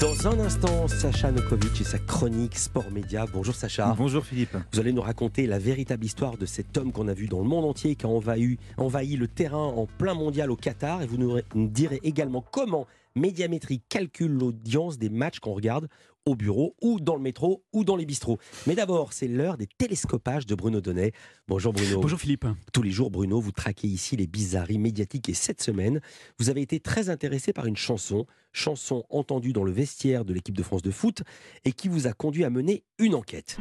Dans un instant, Sacha Nokovic et sa chronique Sport Média. Bonjour Sacha. Bonjour Philippe. Vous allez nous raconter la véritable histoire de cet homme qu'on a vu dans le monde entier, qui a envahi, envahi le terrain en plein mondial au Qatar. Et vous nous direz également comment Médiamétrie calcule l'audience des matchs qu'on regarde au bureau ou dans le métro ou dans les bistrots. Mais d'abord, c'est l'heure des télescopages de Bruno Donnet. Bonjour Bruno. Bonjour Philippe. Tous les jours, Bruno, vous traquez ici les bizarreries médiatiques et cette semaine, vous avez été très intéressé par une chanson, chanson entendue dans le vestiaire de l'équipe de France de foot et qui vous a conduit à mener une enquête.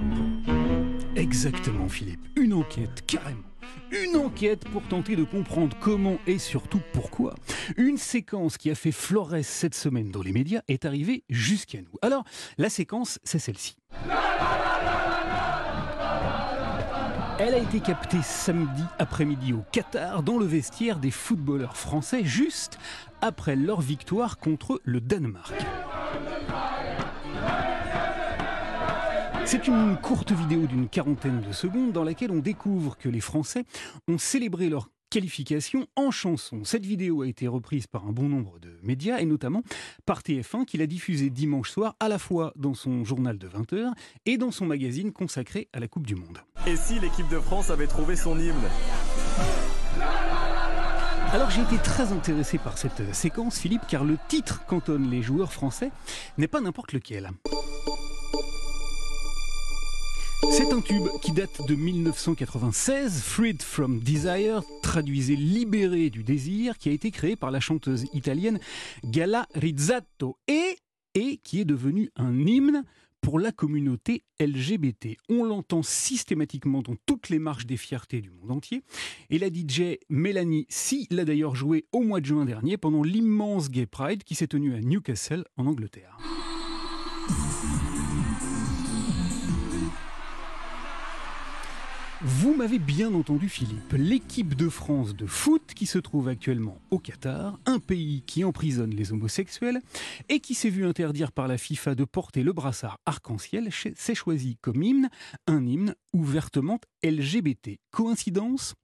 Exactement Philippe, une enquête carrément. Une enquête pour tenter de comprendre comment et surtout pourquoi une séquence qui a fait florès cette semaine dans les médias est arrivée jusqu'à nous. Alors, la séquence, c'est celle-ci. Elle a été captée samedi après-midi au Qatar dans le vestiaire des footballeurs français juste après leur victoire contre le Danemark. C'est une courte vidéo d'une quarantaine de secondes dans laquelle on découvre que les Français ont célébré leur qualification en chanson. Cette vidéo a été reprise par un bon nombre de médias et notamment par TF1 qui l'a diffusée dimanche soir à la fois dans son journal de 20h et dans son magazine consacré à la Coupe du Monde. Et si l'équipe de France avait trouvé son hymne? Alors j'ai été très intéressé par cette séquence, Philippe, car le titre qu'entonnent les joueurs français n'est pas n'importe lequel. C'est un tube qui date de 1996, Freed from Desire, traduisez libéré du désir, qui a été créé par la chanteuse italienne Gala Rizzato et, qui est devenu un hymne pour la communauté LGBT. On l'entend systématiquement dans toutes les marches des fiertés du monde entier. Et la DJ Mélanie Si l'a d'ailleurs joué au mois de juin dernier pendant l'immense Gay Pride qui s'est tenu à Newcastle en Angleterre. Vous m'avez bien entendu Philippe, l'équipe de France de foot qui se trouve actuellement au Qatar, un pays qui emprisonne les homosexuels et qui s'est vu interdire par la FIFA de porter le brassard arc-en-ciel, s'est choisi comme hymne un hymne ouvertement LGBT. Coïncidence?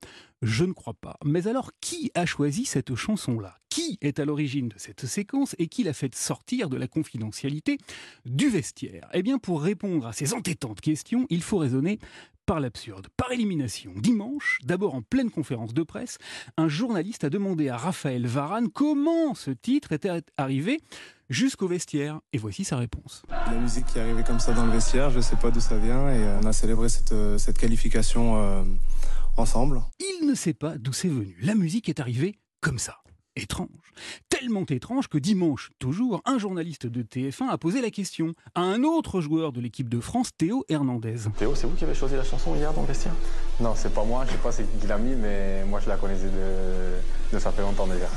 Je ne crois pas. Mais alors, qui a choisi cette chanson-là? Qui est à l'origine de cette séquence et qui l'a fait sortir de la confidentialité du vestiaire? Eh bien, pour répondre à ces entêtantes questions, il faut raisonner par l'absurde. Par élimination, dimanche, d'abord en pleine conférence de presse, un journaliste a demandé à Raphaël Varane comment ce titre était arrivé jusqu'au vestiaire. Et voici sa réponse. La musique qui est arrivée comme ça dans le vestiaire, je ne sais pas d'où ça vient et on a célébré cette, euh, qualification euh, ensemble. Il ne sait pas d'où c'est venu. La musique est arrivée comme ça étrange. Tellement étrange que dimanche, toujours, un journaliste de TF1 a posé la question à un autre joueur de l'équipe de France, Théo Hernandez. Théo, c'est vous qui avez choisi la chanson hier dans le vestiaire? Non, c'est pas moi, je sais pas c'est qui l'a mis, mais moi je la connaissais de, de ça fait longtemps déjà.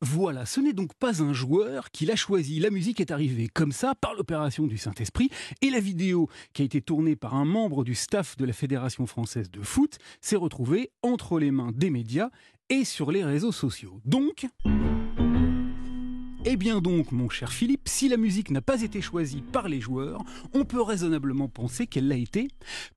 Voilà, ce n'est donc pas un joueur qui l'a choisi. La musique est arrivée comme ça par l'opération du Saint-Esprit et la vidéo qui a été tournée par un membre du staff de la Fédération française de foot s'est retrouvée entre les mains des médias et sur les réseaux sociaux. Donc... Eh bien donc, mon cher Philippe, si la musique n'a pas été choisie par les joueurs, on peut raisonnablement penser qu'elle l'a été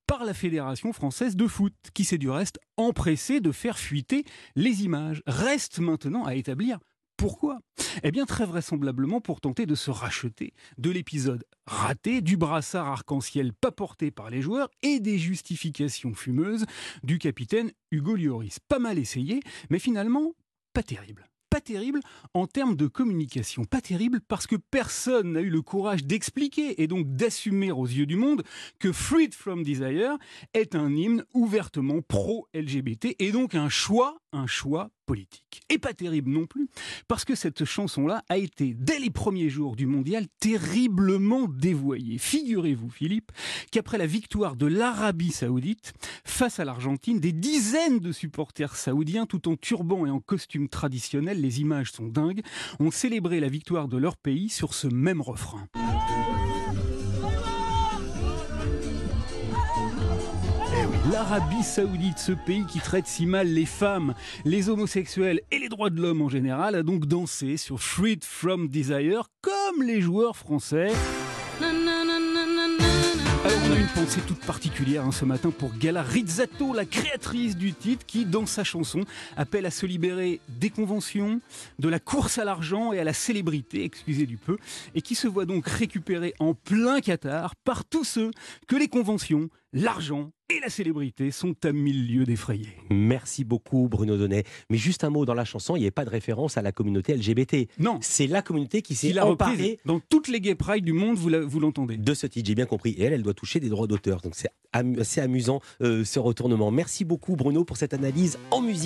par la Fédération française de foot, qui s'est du reste empressée de faire fuiter les images. Reste maintenant à établir pourquoi? Eh bien très vraisemblablement pour tenter de se racheter de l'épisode raté, du brassard arc-en-ciel pas porté par les joueurs et des justifications fumeuses du capitaine Hugo Lloris. Pas mal essayé, mais finalement pas terrible pas terrible en termes de communication. Pas terrible parce que personne n'a eu le courage d'expliquer et donc d'assumer aux yeux du monde que Freed from Desire est un hymne ouvertement pro-LGBT et donc un choix, un choix politique. Et pas terrible non plus, parce que cette chanson-là a été, dès les premiers jours du mondial, terriblement dévoyée. Figurez-vous, Philippe, qu'après la victoire de l'Arabie saoudite face à l'Argentine, des dizaines de supporters saoudiens, tout en turban et en costume traditionnel, les images sont dingues, ont célébré la victoire de leur pays sur ce même refrain. l'Arabie Saoudite, ce pays qui traite si mal les femmes, les homosexuels et les droits de l'homme en général, a donc dansé sur Freed from Desire comme les joueurs français. Alors On a une pensée toute particulière hein, ce matin pour Gala Rizzato, la créatrice du titre, qui, dans sa chanson, appelle à se libérer des conventions, de la course à l'argent et à la célébrité, excusez du peu, et qui se voit donc récupérée en plein Qatar par tous ceux que les conventions, l'argent et la célébrité sont à mille lieues d'effrayer. Merci beaucoup Bruno Donnet. Mais juste un mot, dans la chanson, il n'y a pas de référence à la communauté LGBT. Non, C'est la communauté qui s'est emparée dans toutes les gay pride du monde, vous l'entendez. de ce titre, j'ai bien compris. Et elle, elle doit toucher des droits d'auteur. Donc c'est assez amusant euh, ce retournement. Merci beaucoup Bruno pour cette analyse en musique.